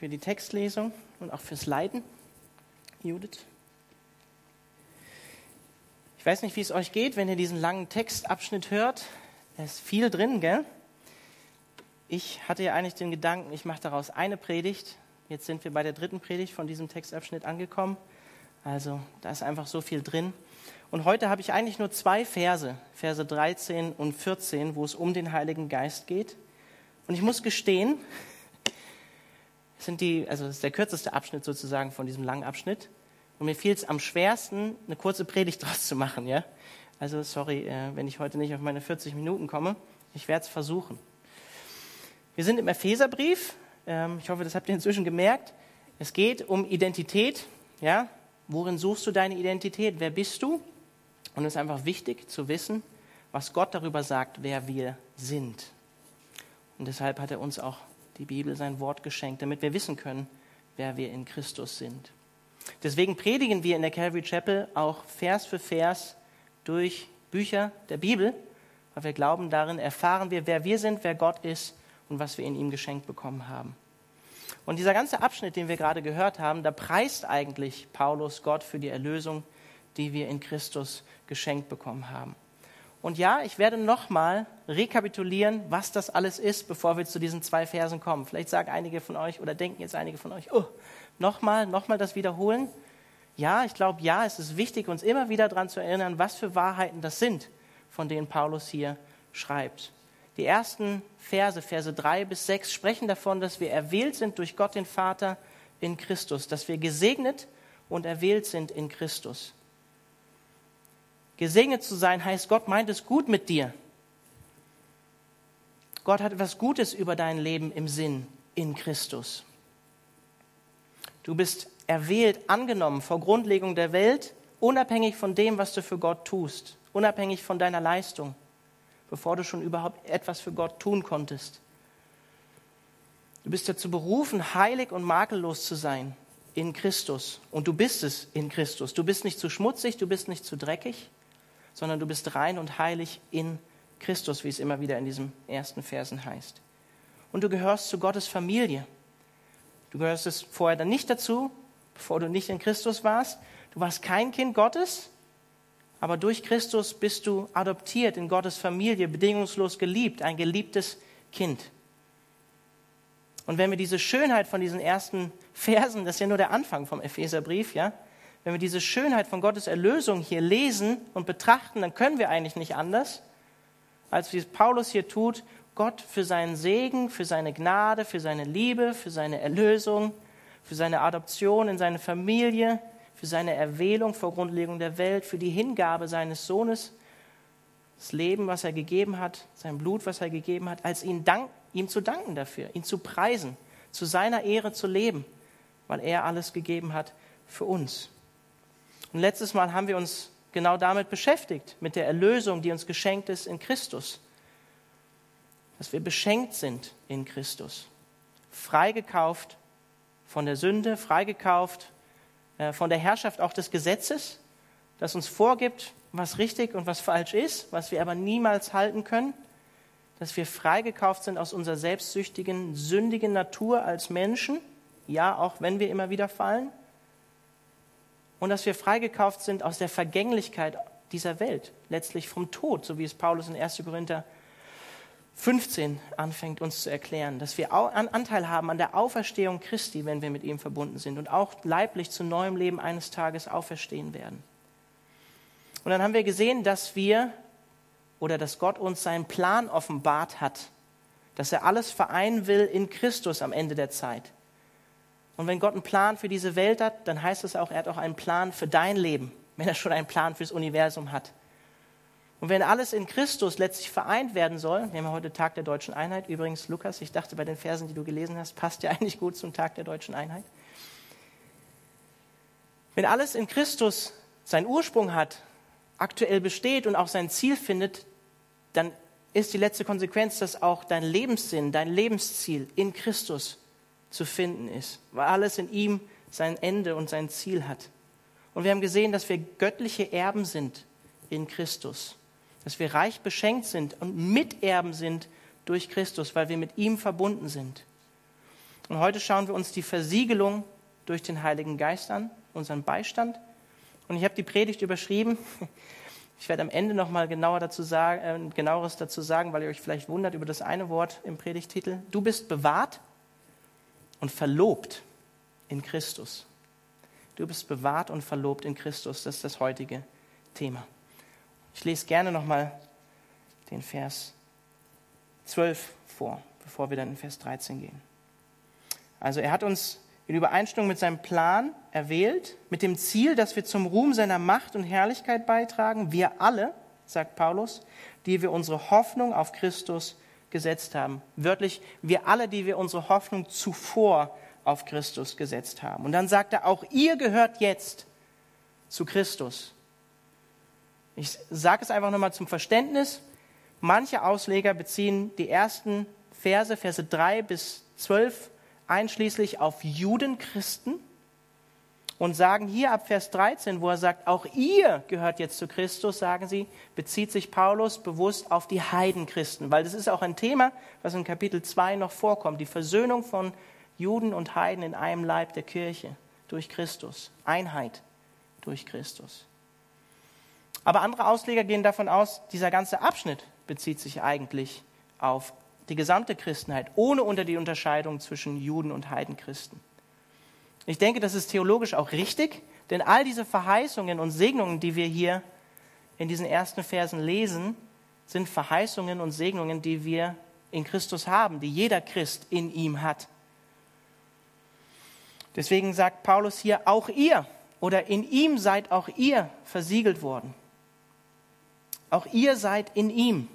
für die Textlesung und auch fürs Leiden, Judith. Ich weiß nicht, wie es euch geht, wenn ihr diesen langen Textabschnitt hört. Da ist viel drin, gell? Ich hatte ja eigentlich den Gedanken, ich mache daraus eine Predigt. Jetzt sind wir bei der dritten Predigt von diesem Textabschnitt angekommen. Also da ist einfach so viel drin. Und heute habe ich eigentlich nur zwei Verse, Verse 13 und 14, wo es um den Heiligen Geist geht. Und ich muss gestehen, sind die, also das ist der kürzeste Abschnitt sozusagen von diesem langen Abschnitt. Und mir fiel es am schwersten, eine kurze Predigt draus zu machen. Ja? Also sorry, äh, wenn ich heute nicht auf meine 40 Minuten komme. Ich werde es versuchen. Wir sind im Epheserbrief. Ähm, ich hoffe, das habt ihr inzwischen gemerkt. Es geht um Identität. Ja? Worin suchst du deine Identität? Wer bist du? Und es ist einfach wichtig zu wissen, was Gott darüber sagt, wer wir sind. Und deshalb hat er uns auch die Bibel sein Wort geschenkt, damit wir wissen können, wer wir in Christus sind. Deswegen predigen wir in der Calvary Chapel auch Vers für Vers durch Bücher der Bibel, weil wir glauben, darin erfahren wir, wer wir sind, wer Gott ist und was wir in ihm geschenkt bekommen haben. Und dieser ganze Abschnitt, den wir gerade gehört haben, da preist eigentlich Paulus Gott für die Erlösung, die wir in Christus geschenkt bekommen haben. Und ja, ich werde nochmal rekapitulieren, was das alles ist, bevor wir zu diesen zwei Versen kommen. Vielleicht sagen einige von euch oder denken jetzt einige von euch, oh, nochmal, nochmal das wiederholen. Ja, ich glaube, ja, es ist wichtig, uns immer wieder daran zu erinnern, was für Wahrheiten das sind, von denen Paulus hier schreibt. Die ersten Verse, Verse drei bis sechs, sprechen davon, dass wir erwählt sind durch Gott den Vater in Christus, dass wir gesegnet und erwählt sind in Christus. Gesegnet zu sein heißt, Gott meint es gut mit dir. Gott hat etwas Gutes über dein Leben im Sinn in Christus. Du bist erwählt, angenommen vor Grundlegung der Welt, unabhängig von dem, was du für Gott tust, unabhängig von deiner Leistung, bevor du schon überhaupt etwas für Gott tun konntest. Du bist dazu berufen, heilig und makellos zu sein in Christus. Und du bist es in Christus. Du bist nicht zu schmutzig, du bist nicht zu dreckig sondern du bist rein und heilig in Christus, wie es immer wieder in diesem ersten Versen heißt. Und du gehörst zu Gottes Familie. Du gehörst es vorher dann nicht dazu, bevor du nicht in Christus warst. Du warst kein Kind Gottes, aber durch Christus bist du adoptiert in Gottes Familie, bedingungslos geliebt, ein geliebtes Kind. Und wenn wir diese Schönheit von diesen ersten Versen, das ist ja nur der Anfang vom Epheserbrief, ja, wenn wir diese Schönheit von Gottes Erlösung hier lesen und betrachten, dann können wir eigentlich nicht anders, als wie es Paulus hier tut, Gott für seinen Segen, für seine Gnade, für seine Liebe, für seine Erlösung, für seine Adoption in seine Familie, für seine Erwählung vor Grundlegung der Welt, für die Hingabe seines Sohnes, das Leben, was er gegeben hat, sein Blut, was er gegeben hat, als ihn dank, ihm zu danken dafür, ihn zu preisen, zu seiner Ehre zu leben, weil er alles gegeben hat für uns. Und letztes Mal haben wir uns genau damit beschäftigt, mit der Erlösung, die uns geschenkt ist in Christus. Dass wir beschenkt sind in Christus. Freigekauft von der Sünde, freigekauft äh, von der Herrschaft auch des Gesetzes, das uns vorgibt, was richtig und was falsch ist, was wir aber niemals halten können. Dass wir freigekauft sind aus unserer selbstsüchtigen, sündigen Natur als Menschen, ja, auch wenn wir immer wieder fallen und dass wir freigekauft sind aus der Vergänglichkeit dieser Welt, letztlich vom Tod, so wie es Paulus in 1. Korinther 15 anfängt uns zu erklären, dass wir Anteil haben an der Auferstehung Christi, wenn wir mit ihm verbunden sind und auch leiblich zu neuem Leben eines Tages auferstehen werden. Und dann haben wir gesehen, dass wir oder dass Gott uns seinen Plan offenbart hat, dass er alles vereinen will in Christus am Ende der Zeit. Und wenn Gott einen Plan für diese Welt hat, dann heißt es auch, er hat auch einen Plan für dein Leben, wenn er schon einen Plan fürs Universum hat. Und wenn alles in Christus letztlich vereint werden soll, wir haben heute Tag der deutschen Einheit, übrigens, Lukas, ich dachte bei den Versen, die du gelesen hast, passt ja eigentlich gut zum Tag der deutschen Einheit. Wenn alles in Christus seinen Ursprung hat, aktuell besteht und auch sein Ziel findet, dann ist die letzte Konsequenz, dass auch dein Lebenssinn, dein Lebensziel in Christus zu finden ist, weil alles in ihm sein Ende und sein Ziel hat. Und wir haben gesehen, dass wir göttliche Erben sind in Christus, dass wir reich beschenkt sind und Miterben sind durch Christus, weil wir mit ihm verbunden sind. Und heute schauen wir uns die Versiegelung durch den Heiligen Geist an, unseren Beistand. Und ich habe die Predigt überschrieben. Ich werde am Ende nochmal genauer dazu sagen, äh, genaueres dazu sagen, weil ihr euch vielleicht wundert über das eine Wort im Predigtitel. Du bist bewahrt und verlobt in Christus. Du bist bewahrt und verlobt in Christus. Das ist das heutige Thema. Ich lese gerne nochmal den Vers 12 vor, bevor wir dann in Vers 13 gehen. Also er hat uns in Übereinstimmung mit seinem Plan erwählt, mit dem Ziel, dass wir zum Ruhm seiner Macht und Herrlichkeit beitragen. Wir alle, sagt Paulus, die wir unsere Hoffnung auf Christus gesetzt haben. Wörtlich, wir alle, die wir unsere Hoffnung zuvor auf Christus gesetzt haben. Und dann sagt er, auch ihr gehört jetzt zu Christus. Ich sage es einfach nochmal zum Verständnis. Manche Ausleger beziehen die ersten Verse, Verse 3 bis 12, einschließlich auf Judenchristen und sagen hier ab Vers 13, wo er sagt, auch ihr gehört jetzt zu Christus, sagen sie, bezieht sich Paulus bewusst auf die Heidenchristen, weil das ist auch ein Thema, was in Kapitel 2 noch vorkommt, die Versöhnung von Juden und Heiden in einem Leib der Kirche durch Christus, Einheit durch Christus. Aber andere Ausleger gehen davon aus, dieser ganze Abschnitt bezieht sich eigentlich auf die gesamte Christenheit, ohne unter die Unterscheidung zwischen Juden und Heidenchristen. Ich denke, das ist theologisch auch richtig, denn all diese Verheißungen und Segnungen, die wir hier in diesen ersten Versen lesen, sind Verheißungen und Segnungen, die wir in Christus haben, die jeder Christ in ihm hat. Deswegen sagt Paulus hier, auch ihr oder in ihm seid auch ihr versiegelt worden. Auch ihr seid in ihm.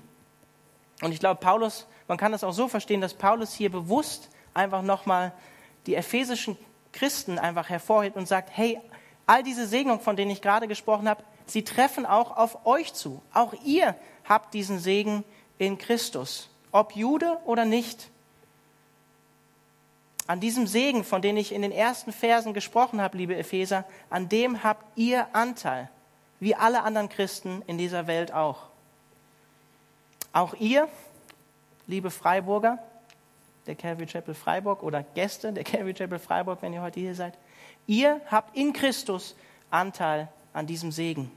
Und ich glaube, Paulus, man kann das auch so verstehen, dass Paulus hier bewusst einfach nochmal die ephesischen Christen einfach hervorhebt und sagt, hey, all diese Segnungen, von denen ich gerade gesprochen habe, sie treffen auch auf euch zu. Auch ihr habt diesen Segen in Christus, ob Jude oder nicht. An diesem Segen, von dem ich in den ersten Versen gesprochen habe, liebe Epheser, an dem habt ihr Anteil, wie alle anderen Christen in dieser Welt auch. Auch ihr, liebe Freiburger, der Calvary Chapel Freiburg oder Gäste der Calvary Chapel Freiburg, wenn ihr heute hier seid, ihr habt in Christus Anteil an diesem Segen.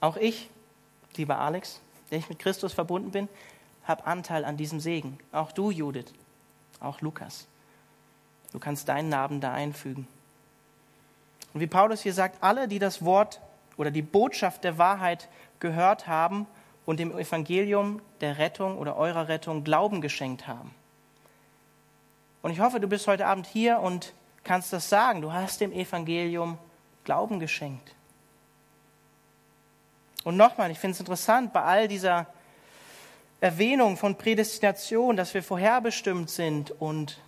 Auch ich, lieber Alex, der ich mit Christus verbunden bin, habe Anteil an diesem Segen. Auch du, Judith, auch Lukas. Du kannst deinen Namen da einfügen. Und wie Paulus hier sagt, alle, die das Wort oder die Botschaft der Wahrheit gehört haben und dem Evangelium der Rettung oder eurer Rettung Glauben geschenkt haben. Und ich hoffe, du bist heute Abend hier und kannst das sagen. Du hast dem Evangelium Glauben geschenkt. Und nochmal, ich finde es interessant, bei all dieser Erwähnung von Prädestination, dass wir vorherbestimmt sind und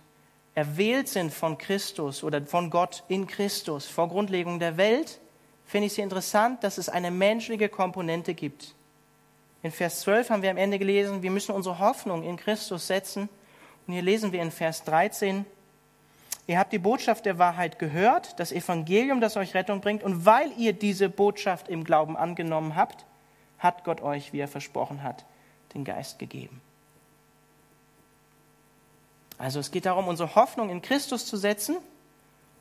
erwählt sind von Christus oder von Gott in Christus vor Grundlegung der Welt, finde ich es interessant, dass es eine menschliche Komponente gibt. In Vers 12 haben wir am Ende gelesen, wir müssen unsere Hoffnung in Christus setzen. Und hier lesen wir in Vers 13, ihr habt die Botschaft der Wahrheit gehört, das Evangelium, das euch Rettung bringt. Und weil ihr diese Botschaft im Glauben angenommen habt, hat Gott euch, wie er versprochen hat, den Geist gegeben. Also es geht darum, unsere Hoffnung in Christus zu setzen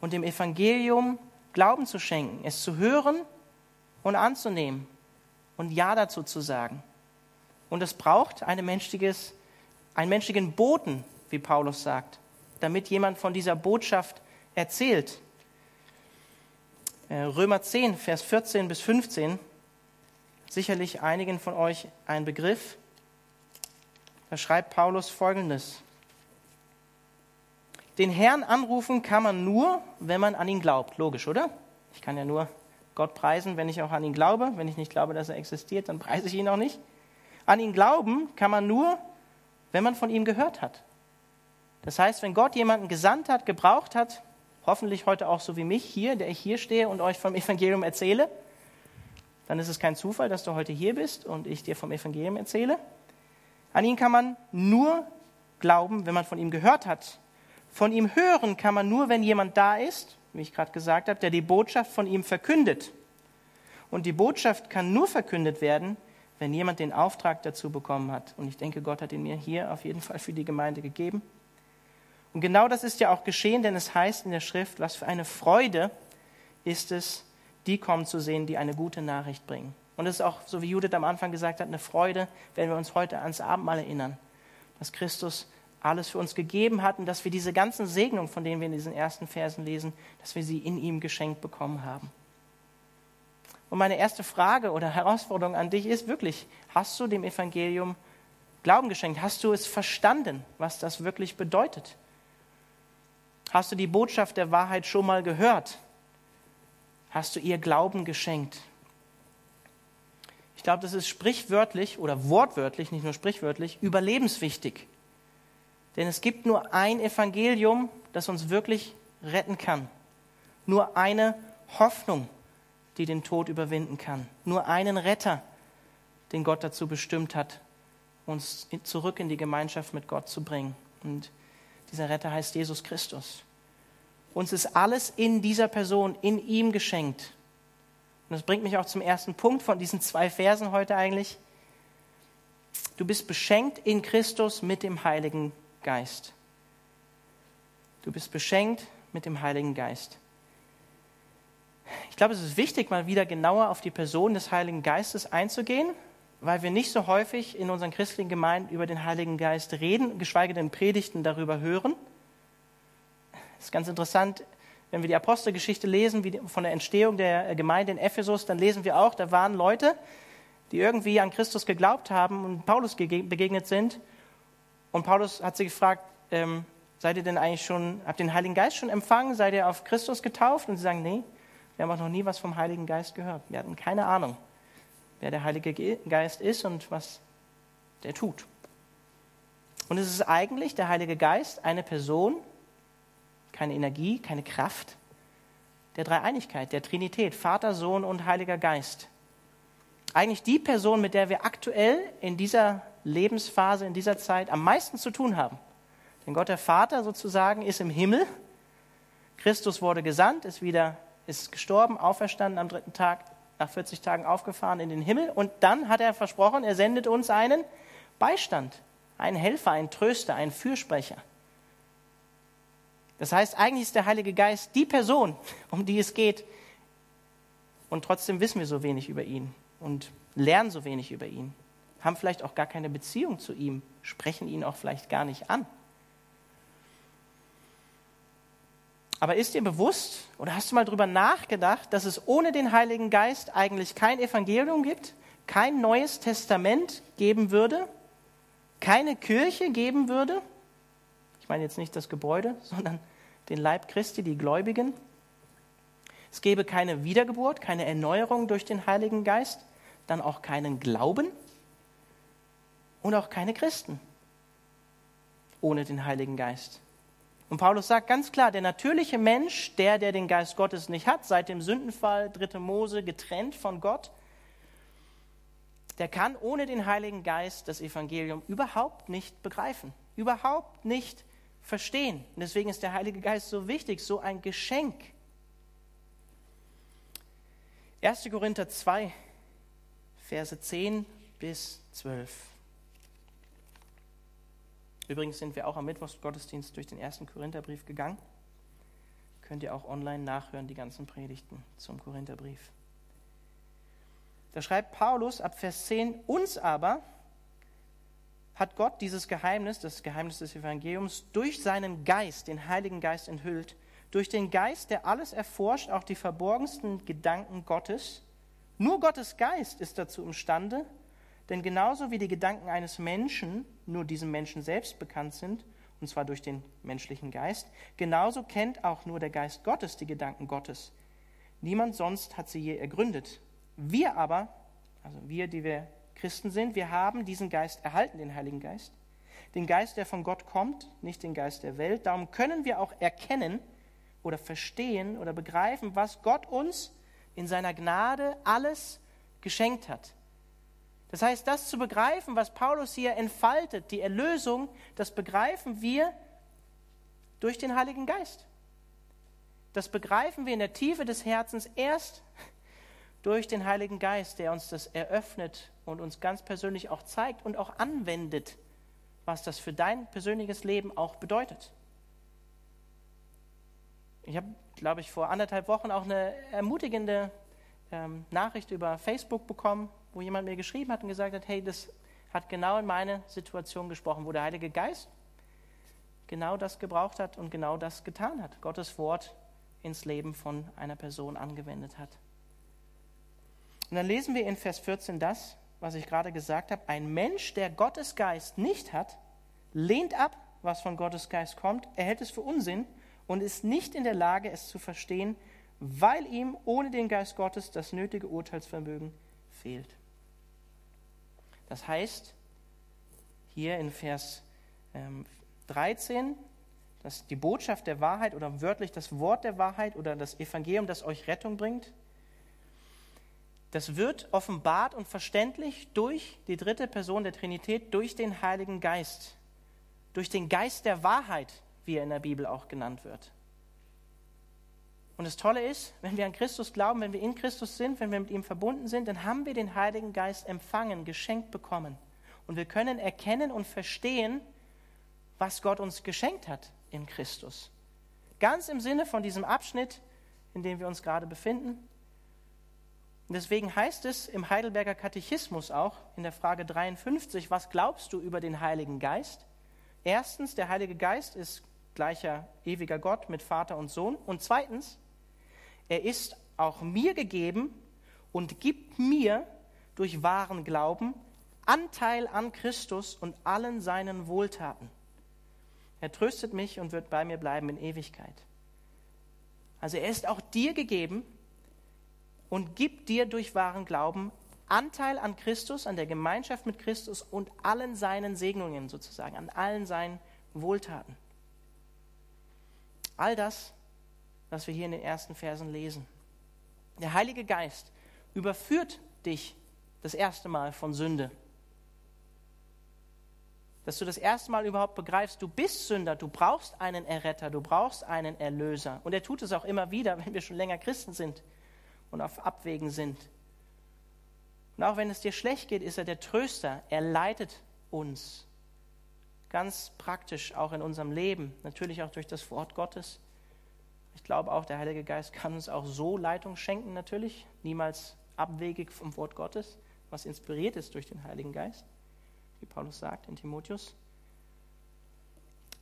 und dem Evangelium Glauben zu schenken, es zu hören und anzunehmen und Ja dazu zu sagen. Und es braucht menschliches, einen menschlichen Boten, wie Paulus sagt, damit jemand von dieser Botschaft erzählt. Äh, Römer 10, Vers 14 bis 15, sicherlich einigen von euch ein Begriff. Da schreibt Paulus Folgendes. Den Herrn anrufen kann man nur, wenn man an ihn glaubt. Logisch, oder? Ich kann ja nur Gott preisen, wenn ich auch an ihn glaube. Wenn ich nicht glaube, dass er existiert, dann preise ich ihn auch nicht. An ihn glauben kann man nur, wenn man von ihm gehört hat. Das heißt, wenn Gott jemanden gesandt hat, gebraucht hat, hoffentlich heute auch so wie mich hier, der ich hier stehe und euch vom Evangelium erzähle, dann ist es kein Zufall, dass du heute hier bist und ich dir vom Evangelium erzähle. An ihn kann man nur glauben, wenn man von ihm gehört hat. Von ihm hören kann man nur, wenn jemand da ist, wie ich gerade gesagt habe, der die Botschaft von ihm verkündet. Und die Botschaft kann nur verkündet werden, wenn jemand den Auftrag dazu bekommen hat. Und ich denke, Gott hat ihn mir hier auf jeden Fall für die Gemeinde gegeben. Und genau das ist ja auch geschehen, denn es heißt in der Schrift, was für eine Freude ist es, die kommen zu sehen, die eine gute Nachricht bringen. Und es ist auch, so wie Judith am Anfang gesagt hat, eine Freude, wenn wir uns heute ans Abendmahl erinnern, dass Christus alles für uns gegeben hat und dass wir diese ganzen Segnungen, von denen wir in diesen ersten Versen lesen, dass wir sie in ihm geschenkt bekommen haben. Und meine erste Frage oder Herausforderung an dich ist wirklich, hast du dem Evangelium Glauben geschenkt? Hast du es verstanden, was das wirklich bedeutet? Hast du die Botschaft der Wahrheit schon mal gehört? Hast du ihr Glauben geschenkt? Ich glaube, das ist sprichwörtlich oder wortwörtlich, nicht nur sprichwörtlich, überlebenswichtig. Denn es gibt nur ein Evangelium, das uns wirklich retten kann. Nur eine Hoffnung, die den Tod überwinden kann. Nur einen Retter, den Gott dazu bestimmt hat, uns zurück in die Gemeinschaft mit Gott zu bringen. Und dieser Retter heißt Jesus Christus. Uns ist alles in dieser Person, in ihm geschenkt. Und das bringt mich auch zum ersten Punkt von diesen zwei Versen heute eigentlich. Du bist beschenkt in Christus mit dem Heiligen Geist. Du bist beschenkt mit dem Heiligen Geist. Ich glaube, es ist wichtig, mal wieder genauer auf die Person des Heiligen Geistes einzugehen, weil wir nicht so häufig in unseren christlichen Gemeinden über den Heiligen Geist reden, geschweige denn Predigten darüber hören. Es ist ganz interessant, wenn wir die Apostelgeschichte lesen, wie von der Entstehung der Gemeinde in Ephesus, dann lesen wir auch, da waren Leute, die irgendwie an Christus geglaubt haben und Paulus begegnet sind und Paulus hat sie gefragt, ähm, seid ihr denn eigentlich schon, habt ihr den Heiligen Geist schon empfangen? Seid ihr auf Christus getauft? Und sie sagen, nee, wir haben auch noch nie was vom Heiligen Geist gehört. Wir hatten keine Ahnung, wer der Heilige Geist ist und was der tut. Und es ist eigentlich der Heilige Geist eine Person, keine Energie, keine Kraft der Dreieinigkeit, der Trinität, Vater, Sohn und Heiliger Geist. Eigentlich die Person, mit der wir aktuell in dieser Lebensphase in dieser Zeit am meisten zu tun haben. Denn Gott der Vater sozusagen ist im Himmel. Christus wurde gesandt, ist wieder, ist gestorben, auferstanden am dritten Tag, nach 40 Tagen aufgefahren in den Himmel. Und dann hat er versprochen, er sendet uns einen Beistand, einen Helfer, einen Tröster, einen Fürsprecher. Das heißt, eigentlich ist der Heilige Geist die Person, um die es geht. Und trotzdem wissen wir so wenig über ihn und lernen so wenig über ihn haben vielleicht auch gar keine Beziehung zu ihm, sprechen ihn auch vielleicht gar nicht an. Aber ist dir bewusst oder hast du mal darüber nachgedacht, dass es ohne den Heiligen Geist eigentlich kein Evangelium gibt, kein neues Testament geben würde, keine Kirche geben würde? Ich meine jetzt nicht das Gebäude, sondern den Leib Christi, die Gläubigen. Es gäbe keine Wiedergeburt, keine Erneuerung durch den Heiligen Geist, dann auch keinen Glauben und auch keine Christen ohne den Heiligen Geist. Und Paulus sagt ganz klar, der natürliche Mensch, der, der den Geist Gottes nicht hat, seit dem Sündenfall, dritte Mose, getrennt von Gott, der kann ohne den Heiligen Geist das Evangelium überhaupt nicht begreifen, überhaupt nicht verstehen. Und deswegen ist der Heilige Geist so wichtig, so ein Geschenk. 1. Korinther 2, Verse 10 bis 12. Übrigens sind wir auch am Mittwochsgottesdienst durch den ersten Korintherbrief gegangen. Könnt ihr auch online nachhören, die ganzen Predigten zum Korintherbrief. Da schreibt Paulus ab Vers 10, uns aber hat Gott dieses Geheimnis, das Geheimnis des Evangeliums, durch seinen Geist, den Heiligen Geist enthüllt, durch den Geist, der alles erforscht, auch die verborgensten Gedanken Gottes. Nur Gottes Geist ist dazu imstande, denn genauso wie die Gedanken eines Menschen nur diesem Menschen selbst bekannt sind, und zwar durch den menschlichen Geist, genauso kennt auch nur der Geist Gottes die Gedanken Gottes. Niemand sonst hat sie je ergründet. Wir aber, also wir, die wir Christen sind, wir haben diesen Geist erhalten, den Heiligen Geist. Den Geist, der von Gott kommt, nicht den Geist der Welt. Darum können wir auch erkennen oder verstehen oder begreifen, was Gott uns in seiner Gnade alles geschenkt hat. Das heißt, das zu begreifen, was Paulus hier entfaltet, die Erlösung, das begreifen wir durch den Heiligen Geist. Das begreifen wir in der Tiefe des Herzens erst durch den Heiligen Geist, der uns das eröffnet und uns ganz persönlich auch zeigt und auch anwendet, was das für dein persönliches Leben auch bedeutet. Ich habe, glaube ich, vor anderthalb Wochen auch eine ermutigende ähm, Nachricht über Facebook bekommen, wo jemand mir geschrieben hat und gesagt hat, hey, das hat genau in meine Situation gesprochen, wo der Heilige Geist genau das gebraucht hat und genau das getan hat. Gottes Wort ins Leben von einer Person angewendet hat. Und dann lesen wir in Vers 14 das, was ich gerade gesagt habe. Ein Mensch, der Gottes Geist nicht hat, lehnt ab, was von Gottes Geist kommt, er hält es für Unsinn und ist nicht in der Lage, es zu verstehen, weil ihm ohne den Geist Gottes das nötige Urteilsvermögen fehlt. Das heißt, hier in Vers 13, ähm, dass die Botschaft der Wahrheit oder wörtlich das Wort der Wahrheit oder das Evangelium, das euch Rettung bringt, das wird offenbart und verständlich durch die dritte Person der Trinität, durch den Heiligen Geist, durch den Geist der Wahrheit, wie er in der Bibel auch genannt wird. Und das Tolle ist, wenn wir an Christus glauben, wenn wir in Christus sind, wenn wir mit ihm verbunden sind, dann haben wir den Heiligen Geist empfangen, geschenkt bekommen. Und wir können erkennen und verstehen, was Gott uns geschenkt hat in Christus. Ganz im Sinne von diesem Abschnitt, in dem wir uns gerade befinden. Und deswegen heißt es im Heidelberger Katechismus auch in der Frage 53, was glaubst du über den Heiligen Geist? Erstens, der Heilige Geist ist gleicher ewiger Gott mit Vater und Sohn. Und zweitens, er ist auch mir gegeben und gibt mir durch wahren Glauben Anteil an Christus und allen seinen Wohltaten. Er tröstet mich und wird bei mir bleiben in Ewigkeit. Also er ist auch dir gegeben und gibt dir durch wahren Glauben Anteil an Christus, an der Gemeinschaft mit Christus und allen seinen Segnungen sozusagen, an allen seinen Wohltaten. All das was wir hier in den ersten Versen lesen. Der Heilige Geist überführt dich das erste Mal von Sünde. Dass du das erste Mal überhaupt begreifst, du bist Sünder, du brauchst einen Erretter, du brauchst einen Erlöser. Und er tut es auch immer wieder, wenn wir schon länger Christen sind und auf Abwägen sind. Und auch wenn es dir schlecht geht, ist er der Tröster. Er leitet uns. Ganz praktisch auch in unserem Leben, natürlich auch durch das Wort Gottes. Ich glaube auch, der Heilige Geist kann uns auch so Leitung schenken, natürlich, niemals abwegig vom Wort Gottes, was inspiriert ist durch den Heiligen Geist, wie Paulus sagt in Timotheus.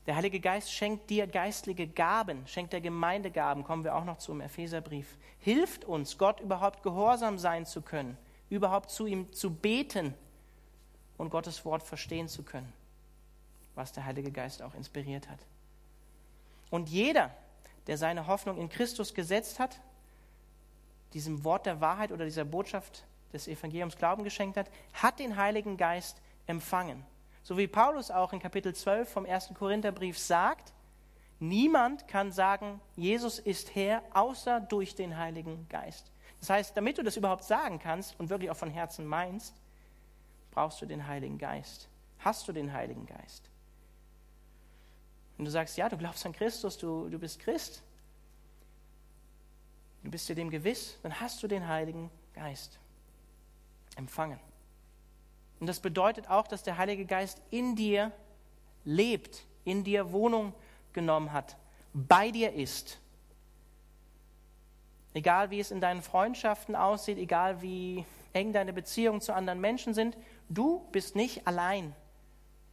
Der Heilige Geist schenkt dir geistliche Gaben, schenkt der Gemeinde Gaben, kommen wir auch noch zum Epheserbrief. Hilft uns, Gott überhaupt gehorsam sein zu können, überhaupt zu ihm zu beten und Gottes Wort verstehen zu können, was der Heilige Geist auch inspiriert hat. Und jeder, der seine Hoffnung in Christus gesetzt hat, diesem Wort der Wahrheit oder dieser Botschaft des Evangeliums Glauben geschenkt hat, hat den Heiligen Geist empfangen. So wie Paulus auch in Kapitel 12 vom ersten Korintherbrief sagt, niemand kann sagen, Jesus ist Herr, außer durch den Heiligen Geist. Das heißt, damit du das überhaupt sagen kannst und wirklich auch von Herzen meinst, brauchst du den Heiligen Geist. Hast du den Heiligen Geist? Wenn du sagst, ja, du glaubst an Christus, du, du bist Christ, du bist dir dem gewiss, dann hast du den Heiligen Geist empfangen. Und das bedeutet auch, dass der Heilige Geist in dir lebt, in dir Wohnung genommen hat, bei dir ist. Egal wie es in deinen Freundschaften aussieht, egal wie eng deine Beziehungen zu anderen Menschen sind, du bist nicht allein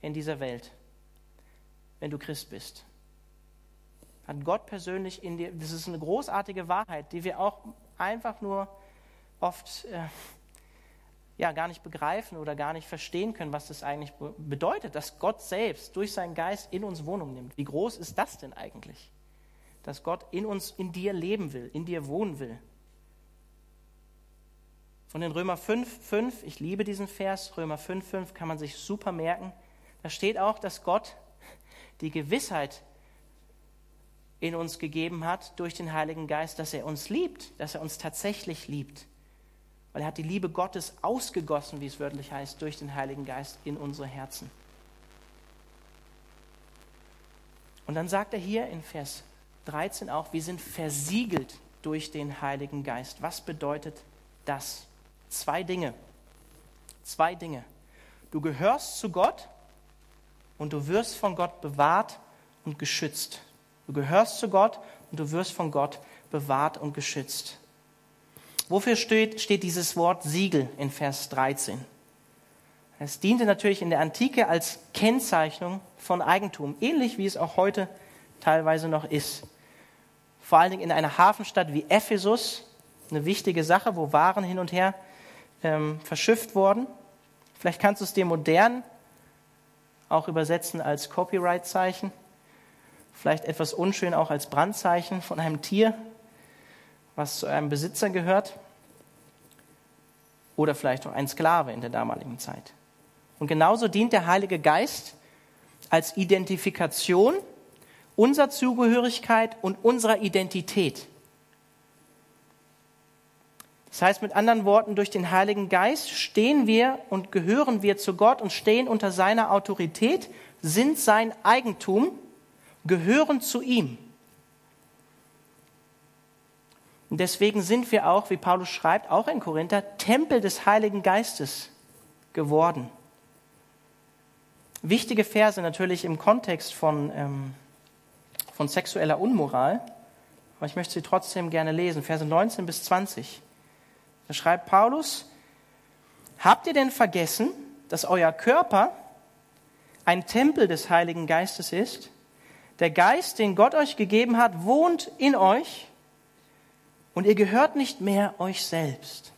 in dieser Welt wenn du Christ bist. Hat Gott persönlich in dir, das ist eine großartige Wahrheit, die wir auch einfach nur oft äh, ja, gar nicht begreifen oder gar nicht verstehen können, was das eigentlich bedeutet, dass Gott selbst durch seinen Geist in uns Wohnung nimmt. Wie groß ist das denn eigentlich? Dass Gott in uns, in dir leben will, in dir wohnen will. Von den Römer 5, 5, ich liebe diesen Vers, Römer 5, 5 kann man sich super merken. Da steht auch, dass Gott die Gewissheit in uns gegeben hat durch den Heiligen Geist, dass er uns liebt, dass er uns tatsächlich liebt. Weil er hat die Liebe Gottes ausgegossen, wie es wörtlich heißt, durch den Heiligen Geist in unsere Herzen. Und dann sagt er hier in Vers 13 auch, wir sind versiegelt durch den Heiligen Geist. Was bedeutet das? Zwei Dinge. Zwei Dinge. Du gehörst zu Gott und du wirst von Gott bewahrt und geschützt. Du gehörst zu Gott und du wirst von Gott bewahrt und geschützt. Wofür steht, steht dieses Wort Siegel in Vers 13? Es diente natürlich in der Antike als Kennzeichnung von Eigentum, ähnlich wie es auch heute teilweise noch ist. Vor allen Dingen in einer Hafenstadt wie Ephesus, eine wichtige Sache, wo Waren hin und her ähm, verschifft wurden. Vielleicht kannst du es dir modern auch übersetzen als Copyright-Zeichen, vielleicht etwas unschön auch als Brandzeichen von einem Tier, was zu einem Besitzer gehört, oder vielleicht auch ein Sklave in der damaligen Zeit. Und genauso dient der Heilige Geist als Identifikation unserer Zugehörigkeit und unserer Identität. Das heißt mit anderen Worten, durch den Heiligen Geist stehen wir und gehören wir zu Gott und stehen unter seiner Autorität, sind sein Eigentum, gehören zu ihm. Und deswegen sind wir auch, wie Paulus schreibt, auch in Korinther, Tempel des Heiligen Geistes geworden. Wichtige Verse natürlich im Kontext von, ähm, von sexueller Unmoral, aber ich möchte sie trotzdem gerne lesen, Verse 19 bis 20. Da schreibt Paulus, habt ihr denn vergessen, dass euer Körper ein Tempel des Heiligen Geistes ist? Der Geist, den Gott euch gegeben hat, wohnt in euch und ihr gehört nicht mehr euch selbst.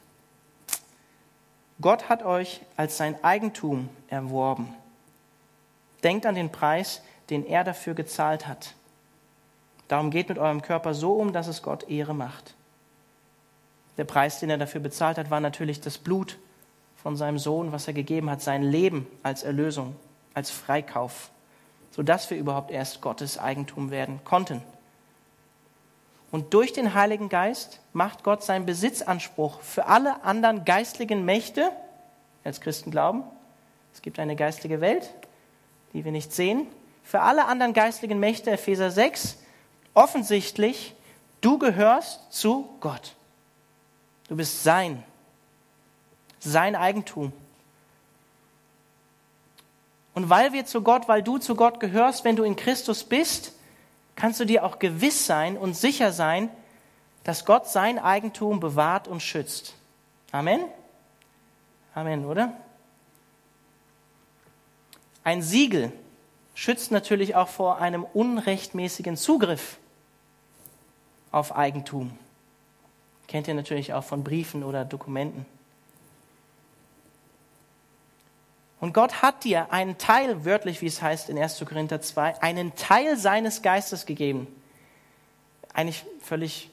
Gott hat euch als sein Eigentum erworben. Denkt an den Preis, den er dafür gezahlt hat. Darum geht mit eurem Körper so um, dass es Gott Ehre macht. Der Preis, den er dafür bezahlt hat, war natürlich das Blut von seinem Sohn, was er gegeben hat, sein Leben als Erlösung, als Freikauf, sodass wir überhaupt erst Gottes Eigentum werden konnten. Und durch den Heiligen Geist macht Gott seinen Besitzanspruch für alle anderen geistlichen Mächte, als Christen glauben, es gibt eine geistige Welt, die wir nicht sehen, für alle anderen geistlichen Mächte, Epheser 6, offensichtlich, du gehörst zu Gott. Du bist sein, sein Eigentum. Und weil wir zu Gott, weil du zu Gott gehörst, wenn du in Christus bist, kannst du dir auch gewiss sein und sicher sein, dass Gott sein Eigentum bewahrt und schützt. Amen? Amen, oder? Ein Siegel schützt natürlich auch vor einem unrechtmäßigen Zugriff auf Eigentum. Kennt ihr natürlich auch von Briefen oder Dokumenten. Und Gott hat dir einen Teil, wörtlich wie es heißt in 1. Korinther 2, einen Teil seines Geistes gegeben. Eigentlich völlig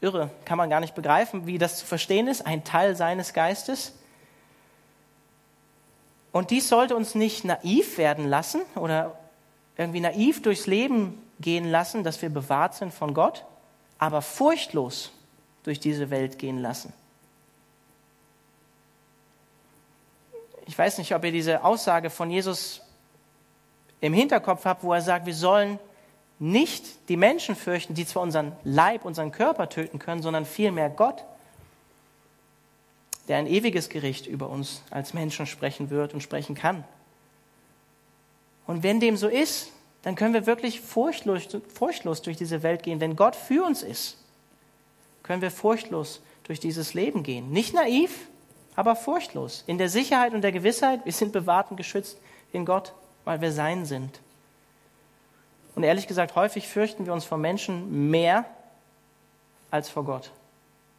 irre, kann man gar nicht begreifen, wie das zu verstehen ist, ein Teil seines Geistes. Und dies sollte uns nicht naiv werden lassen oder irgendwie naiv durchs Leben gehen lassen, dass wir bewahrt sind von Gott, aber furchtlos durch diese Welt gehen lassen. Ich weiß nicht, ob ihr diese Aussage von Jesus im Hinterkopf habt, wo er sagt, wir sollen nicht die Menschen fürchten, die zwar unseren Leib, unseren Körper töten können, sondern vielmehr Gott, der ein ewiges Gericht über uns als Menschen sprechen wird und sprechen kann. Und wenn dem so ist, dann können wir wirklich furchtlos, furchtlos durch diese Welt gehen, wenn Gott für uns ist können wir furchtlos durch dieses Leben gehen. Nicht naiv, aber furchtlos. In der Sicherheit und der Gewissheit, wir sind bewahrt und geschützt in Gott, weil wir sein sind. Und ehrlich gesagt, häufig fürchten wir uns vor Menschen mehr als vor Gott.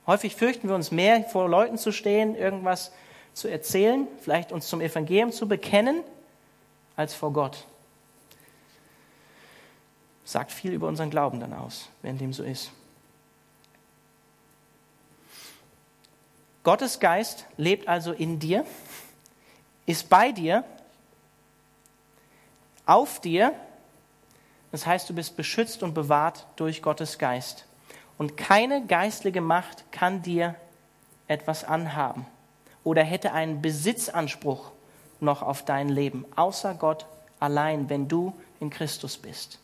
Häufig fürchten wir uns mehr, vor Leuten zu stehen, irgendwas zu erzählen, vielleicht uns zum Evangelium zu bekennen, als vor Gott. Sagt viel über unseren Glauben dann aus, wenn dem so ist. Gottes Geist lebt also in dir, ist bei dir, auf dir. Das heißt, du bist beschützt und bewahrt durch Gottes Geist. Und keine geistliche Macht kann dir etwas anhaben oder hätte einen Besitzanspruch noch auf dein Leben, außer Gott allein, wenn du in Christus bist.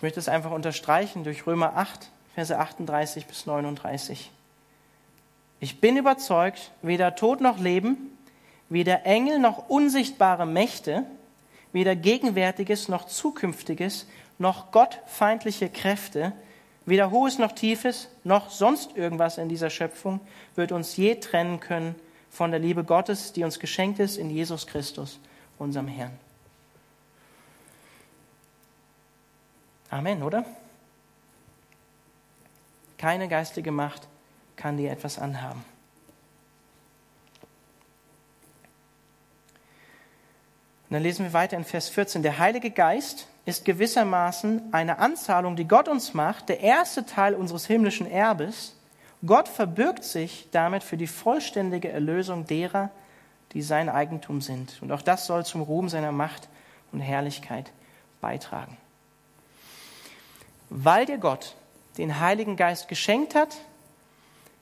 Ich möchte es einfach unterstreichen durch Römer 8, Verse 38 bis 39. Ich bin überzeugt, weder Tod noch Leben, weder Engel noch unsichtbare Mächte, weder Gegenwärtiges noch Zukünftiges, noch gottfeindliche Kräfte, weder Hohes noch Tiefes, noch sonst irgendwas in dieser Schöpfung wird uns je trennen können von der Liebe Gottes, die uns geschenkt ist in Jesus Christus, unserem Herrn. Amen, oder? Keine geistige Macht kann dir etwas anhaben. Und dann lesen wir weiter in Vers 14. Der Heilige Geist ist gewissermaßen eine Anzahlung, die Gott uns macht, der erste Teil unseres himmlischen Erbes. Gott verbirgt sich damit für die vollständige Erlösung derer, die sein Eigentum sind. Und auch das soll zum Ruhm seiner Macht und Herrlichkeit beitragen. Weil dir Gott den Heiligen Geist geschenkt hat,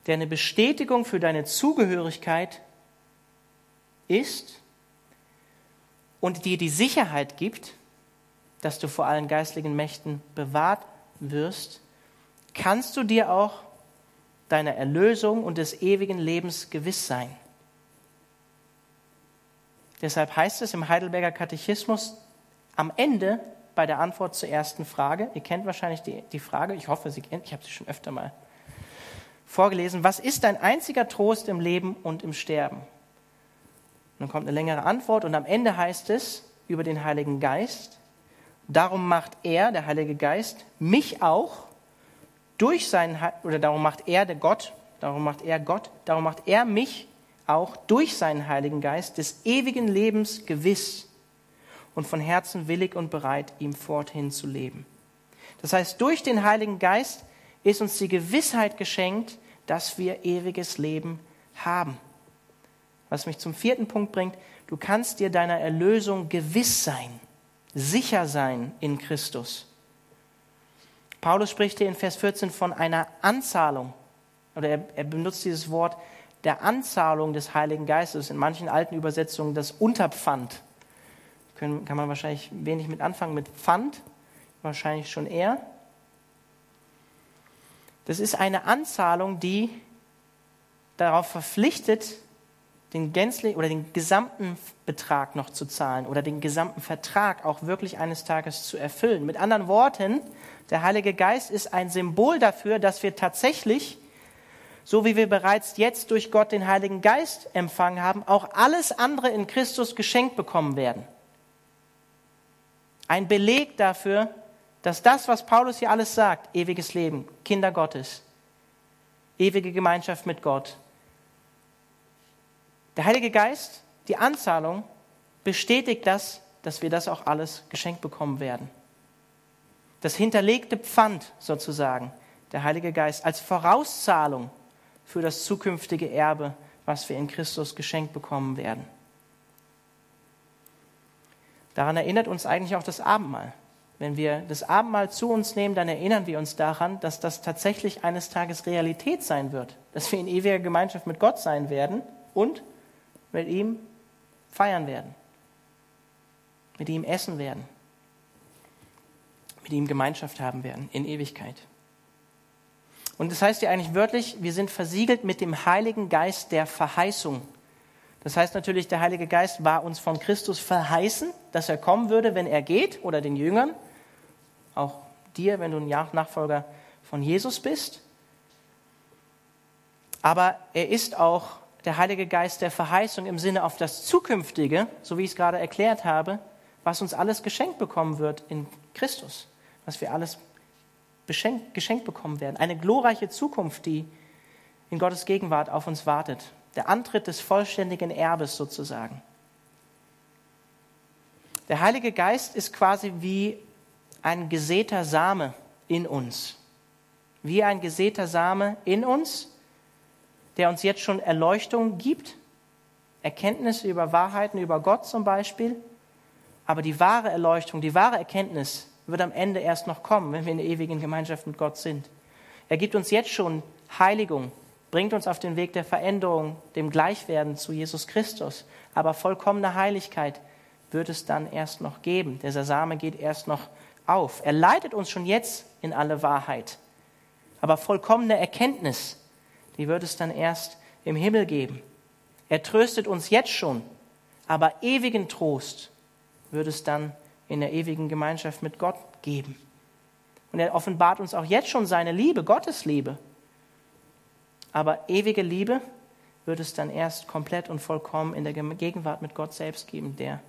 der eine Bestätigung für deine Zugehörigkeit ist, und dir die Sicherheit gibt, dass du vor allen geistlichen Mächten bewahrt wirst, kannst du dir auch deiner Erlösung und des ewigen Lebens gewiss sein. Deshalb heißt es im Heidelberger Katechismus am Ende bei der Antwort zur ersten Frage, ihr kennt wahrscheinlich die, die Frage, ich hoffe, Sie kennen, ich habe sie schon öfter mal vorgelesen, was ist dein einziger Trost im Leben und im Sterben? dann kommt eine längere Antwort und am Ende heißt es über den Heiligen Geist, darum macht er, der Heilige Geist, mich auch durch seinen, oder darum macht er, der Gott, darum macht er Gott, darum macht er mich auch durch seinen Heiligen Geist des ewigen Lebens gewiss und von Herzen willig und bereit, ihm forthin zu leben. Das heißt, durch den Heiligen Geist ist uns die Gewissheit geschenkt, dass wir ewiges Leben haben. Was mich zum vierten Punkt bringt, du kannst dir deiner Erlösung gewiss sein, sicher sein in Christus. Paulus spricht hier in Vers 14 von einer Anzahlung, oder er, er benutzt dieses Wort der Anzahlung des Heiligen Geistes, in manchen alten Übersetzungen das Unterpfand. Können, kann man wahrscheinlich wenig mit anfangen, mit Pfand, wahrscheinlich schon eher. Das ist eine Anzahlung, die darauf verpflichtet, den gänzlichen oder den gesamten Betrag noch zu zahlen oder den gesamten Vertrag auch wirklich eines Tages zu erfüllen. Mit anderen Worten, der Heilige Geist ist ein Symbol dafür, dass wir tatsächlich, so wie wir bereits jetzt durch Gott den Heiligen Geist empfangen haben, auch alles andere in Christus geschenkt bekommen werden. Ein Beleg dafür, dass das, was Paulus hier alles sagt, ewiges Leben, Kinder Gottes, ewige Gemeinschaft mit Gott, der Heilige Geist, die Anzahlung, bestätigt das, dass wir das auch alles geschenkt bekommen werden. Das hinterlegte Pfand sozusagen, der Heilige Geist, als Vorauszahlung für das zukünftige Erbe, was wir in Christus geschenkt bekommen werden. Daran erinnert uns eigentlich auch das Abendmahl. Wenn wir das Abendmahl zu uns nehmen, dann erinnern wir uns daran, dass das tatsächlich eines Tages Realität sein wird, dass wir in ewiger Gemeinschaft mit Gott sein werden und mit ihm feiern werden, mit ihm essen werden, mit ihm Gemeinschaft haben werden in Ewigkeit. Und das heißt ja eigentlich wörtlich, wir sind versiegelt mit dem Heiligen Geist der Verheißung. Das heißt natürlich, der Heilige Geist war uns von Christus verheißen, dass er kommen würde, wenn er geht, oder den Jüngern, auch dir, wenn du ein Nachfolger von Jesus bist. Aber er ist auch der Heilige Geist der Verheißung im Sinne auf das Zukünftige, so wie ich es gerade erklärt habe, was uns alles geschenkt bekommen wird in Christus, was wir alles geschenkt bekommen werden. Eine glorreiche Zukunft, die in Gottes Gegenwart auf uns wartet. Der Antritt des vollständigen Erbes sozusagen. Der Heilige Geist ist quasi wie ein gesäter Same in uns. Wie ein gesäter Same in uns, der uns jetzt schon Erleuchtung gibt, Erkenntnisse über Wahrheiten, über Gott zum Beispiel. Aber die wahre Erleuchtung, die wahre Erkenntnis wird am Ende erst noch kommen, wenn wir in der ewigen Gemeinschaft mit Gott sind. Er gibt uns jetzt schon Heiligung, bringt uns auf den Weg der Veränderung, dem Gleichwerden zu Jesus Christus. Aber vollkommene Heiligkeit wird es dann erst noch geben. Der Same geht erst noch auf. Er leitet uns schon jetzt in alle Wahrheit. Aber vollkommene Erkenntnis, die wird es dann erst im Himmel geben. Er tröstet uns jetzt schon, aber ewigen Trost wird es dann in der ewigen Gemeinschaft mit Gott geben. Und er offenbart uns auch jetzt schon seine Liebe, Gottes Liebe. Aber ewige Liebe wird es dann erst komplett und vollkommen in der Gegenwart mit Gott selbst geben, der,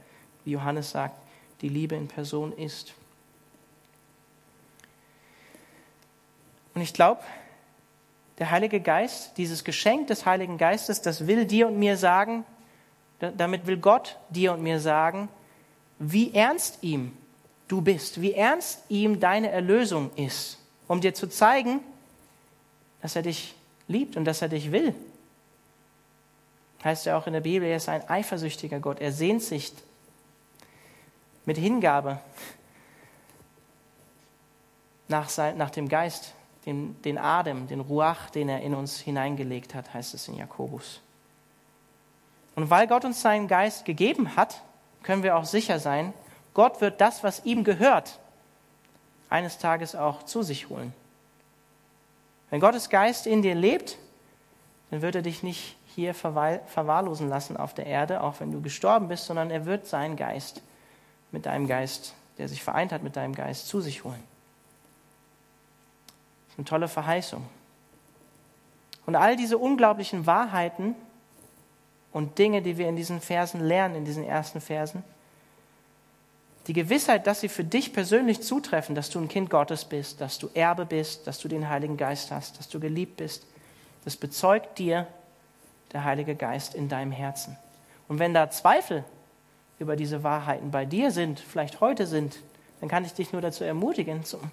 wie Johannes sagt, die Liebe in Person ist. Und ich glaube, der Heilige Geist, dieses Geschenk des Heiligen Geistes, das will dir und mir sagen, damit will Gott dir und mir sagen, wie ernst ihm du bist, wie ernst ihm deine Erlösung ist, um dir zu zeigen, dass er dich liebt und dass er dich will. Heißt ja auch in der Bibel, er ist ein eifersüchtiger Gott, er sehnt sich mit Hingabe nach, sein, nach dem Geist, den, den Adem, den Ruach, den er in uns hineingelegt hat, heißt es in Jakobus. Und weil Gott uns seinen Geist gegeben hat, können wir auch sicher sein, Gott wird das, was ihm gehört, eines Tages auch zu sich holen. Wenn Gottes Geist in dir lebt, dann wird er dich nicht hier verwahrlosen lassen auf der Erde, auch wenn du gestorben bist, sondern er wird seinen Geist mit deinem Geist, der sich vereint hat mit deinem Geist, zu sich holen. Das ist eine tolle Verheißung. Und all diese unglaublichen Wahrheiten und Dinge, die wir in diesen Versen lernen, in diesen ersten Versen, die Gewissheit, dass sie für dich persönlich zutreffen, dass du ein Kind Gottes bist, dass du Erbe bist, dass du den Heiligen Geist hast, dass du geliebt bist, das bezeugt dir der Heilige Geist in deinem Herzen. Und wenn da Zweifel über diese Wahrheiten bei dir sind, vielleicht heute sind, dann kann ich dich nur dazu ermutigen, zum,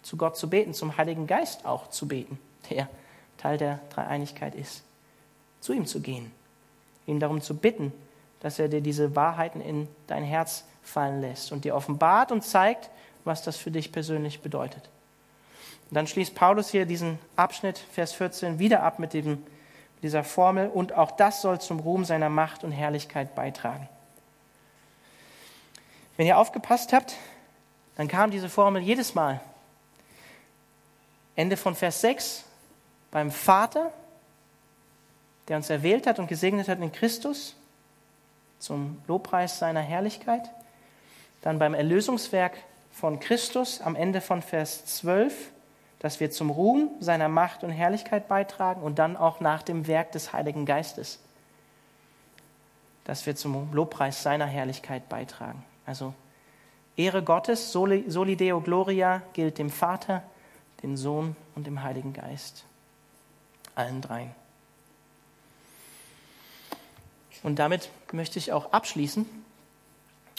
zu Gott zu beten, zum Heiligen Geist auch zu beten, der Teil der Dreieinigkeit ist, zu ihm zu gehen, ihn darum zu bitten, dass er dir diese Wahrheiten in dein Herz fallen lässt und dir offenbart und zeigt, was das für dich persönlich bedeutet. Und dann schließt Paulus hier diesen Abschnitt, Vers 14, wieder ab mit diesem, dieser Formel, und auch das soll zum Ruhm seiner Macht und Herrlichkeit beitragen. Wenn ihr aufgepasst habt, dann kam diese Formel jedes Mal. Ende von Vers 6 beim Vater, der uns erwählt hat und gesegnet hat in Christus zum Lobpreis seiner Herrlichkeit. Dann beim Erlösungswerk von Christus am Ende von Vers 12, dass wir zum Ruhm seiner Macht und Herrlichkeit beitragen und dann auch nach dem Werk des Heiligen Geistes, dass wir zum Lobpreis seiner Herrlichkeit beitragen. Also Ehre Gottes, Soli, Soli Deo Gloria gilt dem Vater, dem Sohn und dem Heiligen Geist. Allen dreien. Und damit möchte ich auch abschließen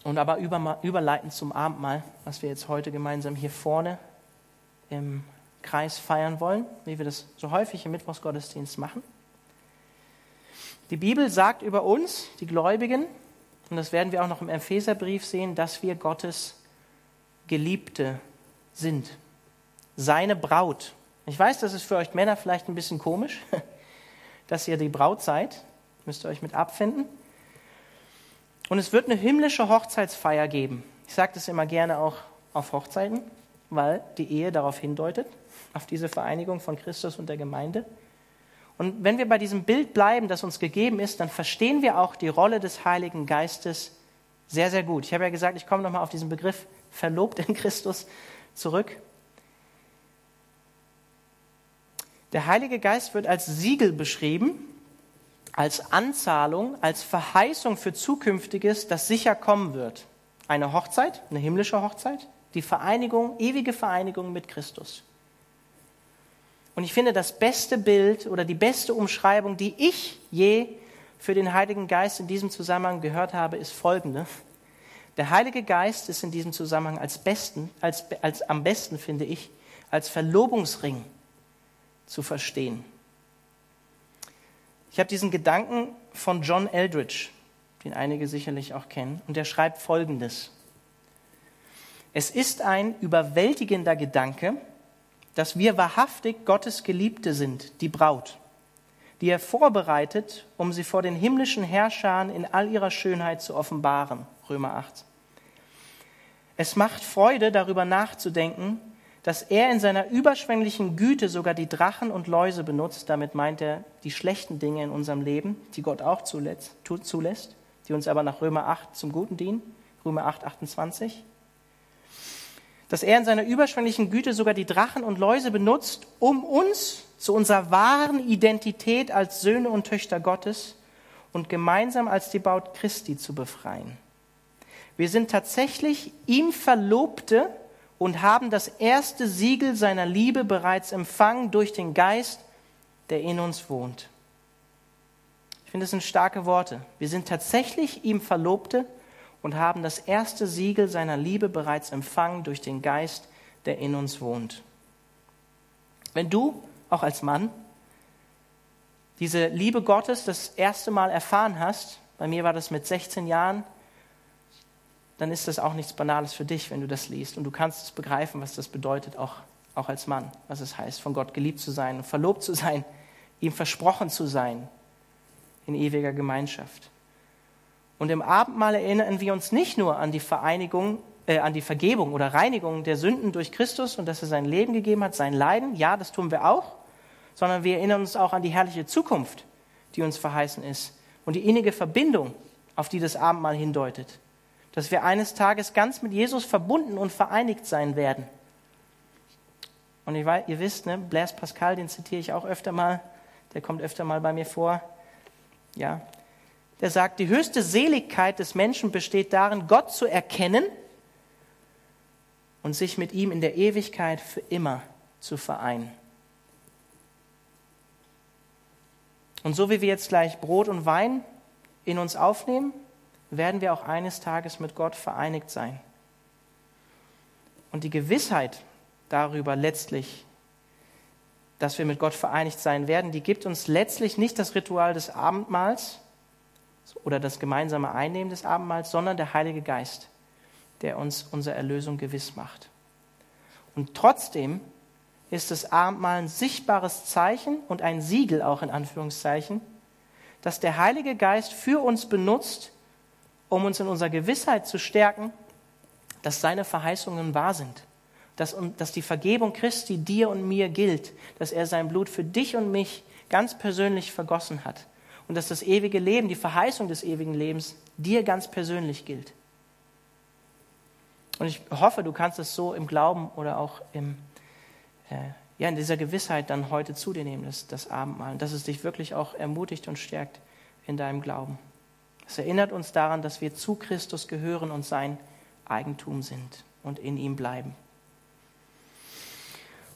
und aber überleiten zum Abendmahl, was wir jetzt heute gemeinsam hier vorne im Kreis feiern wollen, wie wir das so häufig im Mittwochsgottesdienst machen. Die Bibel sagt über uns, die Gläubigen, und das werden wir auch noch im Epheserbrief sehen, dass wir Gottes Geliebte sind. Seine Braut. Ich weiß, das ist für euch Männer vielleicht ein bisschen komisch, dass ihr die Braut seid. Müsst ihr euch mit abfinden. Und es wird eine himmlische Hochzeitsfeier geben. Ich sage das immer gerne auch auf Hochzeiten, weil die Ehe darauf hindeutet, auf diese Vereinigung von Christus und der Gemeinde. Und wenn wir bei diesem Bild bleiben, das uns gegeben ist, dann verstehen wir auch die Rolle des Heiligen Geistes sehr, sehr gut. Ich habe ja gesagt, ich komme nochmal auf diesen Begriff verlobt in Christus zurück. Der Heilige Geist wird als Siegel beschrieben, als Anzahlung, als Verheißung für Zukünftiges, das sicher kommen wird. Eine Hochzeit, eine himmlische Hochzeit, die Vereinigung, ewige Vereinigung mit Christus. Und ich finde, das beste Bild oder die beste Umschreibung, die ich je für den Heiligen Geist in diesem Zusammenhang gehört habe, ist folgende. Der Heilige Geist ist in diesem Zusammenhang als, besten, als, als am besten, finde ich, als Verlobungsring zu verstehen. Ich habe diesen Gedanken von John Eldridge, den einige sicherlich auch kennen, und er schreibt Folgendes. Es ist ein überwältigender Gedanke, dass wir wahrhaftig Gottes Geliebte sind, die Braut, die er vorbereitet, um sie vor den himmlischen Herrschern in all ihrer Schönheit zu offenbaren. Römer 8. Es macht Freude, darüber nachzudenken, dass er in seiner überschwänglichen Güte sogar die Drachen und Läuse benutzt. Damit meint er die schlechten Dinge in unserem Leben, die Gott auch zulässt, die uns aber nach Römer 8 zum Guten dienen. Römer 8, 28. Dass er in seiner überschwänglichen Güte sogar die Drachen und Läuse benutzt, um uns zu unserer wahren Identität als Söhne und Töchter Gottes und gemeinsam als die Braut Christi zu befreien. Wir sind tatsächlich ihm Verlobte und haben das erste Siegel seiner Liebe bereits empfangen durch den Geist, der in uns wohnt. Ich finde, das sind starke Worte. Wir sind tatsächlich ihm Verlobte und haben das erste Siegel seiner Liebe bereits empfangen durch den Geist, der in uns wohnt. Wenn du, auch als Mann, diese Liebe Gottes das erste Mal erfahren hast, bei mir war das mit 16 Jahren, dann ist das auch nichts Banales für dich, wenn du das liest. Und du kannst es begreifen, was das bedeutet, auch, auch als Mann, was es heißt, von Gott geliebt zu sein, verlobt zu sein, ihm versprochen zu sein in ewiger Gemeinschaft. Und im Abendmahl erinnern wir uns nicht nur an die Vereinigung, äh, an die Vergebung oder Reinigung der Sünden durch Christus und dass er sein Leben gegeben hat, sein Leiden. Ja, das tun wir auch, sondern wir erinnern uns auch an die herrliche Zukunft, die uns verheißen ist und die innige Verbindung, auf die das Abendmahl hindeutet dass wir eines Tages ganz mit Jesus verbunden und vereinigt sein werden. Und ihr, ihr wisst, ne, Blaise Pascal, den zitiere ich auch öfter mal, der kommt öfter mal bei mir vor. Ja, der sagt, die höchste Seligkeit des Menschen besteht darin, Gott zu erkennen und sich mit ihm in der Ewigkeit für immer zu vereinen. Und so wie wir jetzt gleich Brot und Wein in uns aufnehmen, werden wir auch eines Tages mit Gott vereinigt sein. Und die Gewissheit darüber letztlich, dass wir mit Gott vereinigt sein werden, die gibt uns letztlich nicht das Ritual des Abendmahls oder das gemeinsame Einnehmen des Abendmahls, sondern der Heilige Geist, der uns unsere Erlösung gewiss macht. Und trotzdem ist das Abendmahl ein sichtbares Zeichen und ein Siegel auch in Anführungszeichen, dass der Heilige Geist für uns benutzt, um uns in unserer Gewissheit zu stärken, dass seine Verheißungen wahr sind, dass, dass die Vergebung Christi dir und mir gilt, dass er sein Blut für dich und mich ganz persönlich vergossen hat und dass das ewige Leben, die Verheißung des ewigen Lebens dir ganz persönlich gilt. Und ich hoffe, du kannst es so im Glauben oder auch im, äh, ja, in dieser Gewissheit dann heute zu dir nehmen, das, das Abendmahl, dass es dich wirklich auch ermutigt und stärkt in deinem Glauben. Es erinnert uns daran, dass wir zu Christus gehören und sein Eigentum sind und in ihm bleiben.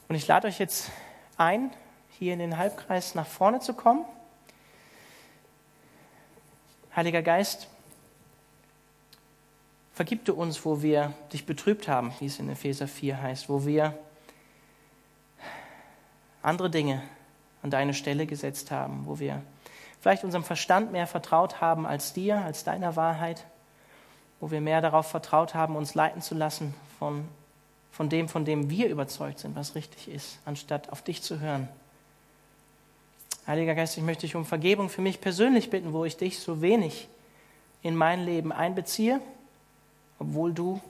Und ich lade euch jetzt ein, hier in den Halbkreis nach vorne zu kommen. Heiliger Geist, vergib du uns, wo wir dich betrübt haben, wie es in Epheser 4 heißt, wo wir andere Dinge an deine Stelle gesetzt haben, wo wir vielleicht unserem Verstand mehr vertraut haben als dir, als deiner Wahrheit, wo wir mehr darauf vertraut haben, uns leiten zu lassen von, von dem, von dem wir überzeugt sind, was richtig ist, anstatt auf dich zu hören. Heiliger Geist, ich möchte dich um Vergebung für mich persönlich bitten, wo ich dich so wenig in mein Leben einbeziehe, obwohl du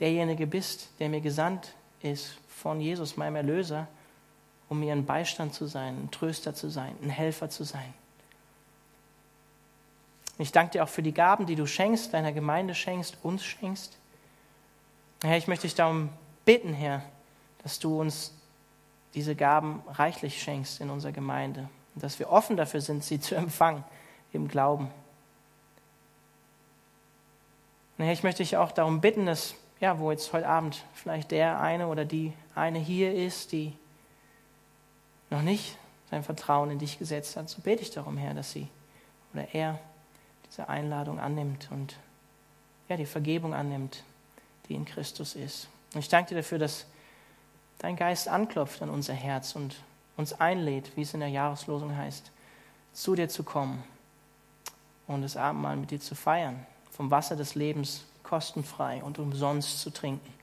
derjenige bist, der mir gesandt ist von Jesus, meinem Erlöser, um mir ein Beistand zu sein, ein Tröster zu sein, ein Helfer zu sein. Und ich danke dir auch für die Gaben, die du schenkst, deiner Gemeinde schenkst, uns schenkst. Herr, ich möchte dich darum bitten, Herr, dass du uns diese Gaben reichlich schenkst in unserer Gemeinde und dass wir offen dafür sind, sie zu empfangen im Glauben. Und Herr, ich möchte dich auch darum bitten, dass, ja, wo jetzt heute Abend vielleicht der eine oder die eine hier ist, die noch nicht sein Vertrauen in dich gesetzt hat, so bete ich darum, Herr, dass sie oder er diese Einladung annimmt und ja, die Vergebung annimmt, die in Christus ist. Und ich danke dir dafür, dass dein Geist anklopft an unser Herz und uns einlädt, wie es in der Jahreslosung heißt, zu dir zu kommen und das Abendmahl mit dir zu feiern, vom Wasser des Lebens kostenfrei und umsonst zu trinken.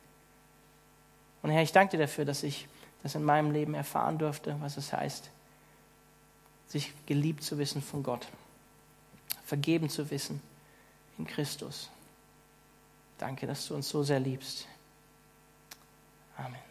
Und Herr, ich danke dir dafür, dass ich das in meinem Leben erfahren durfte, was es heißt, sich geliebt zu wissen von Gott vergeben zu wissen in Christus. Danke, dass du uns so sehr liebst. Amen.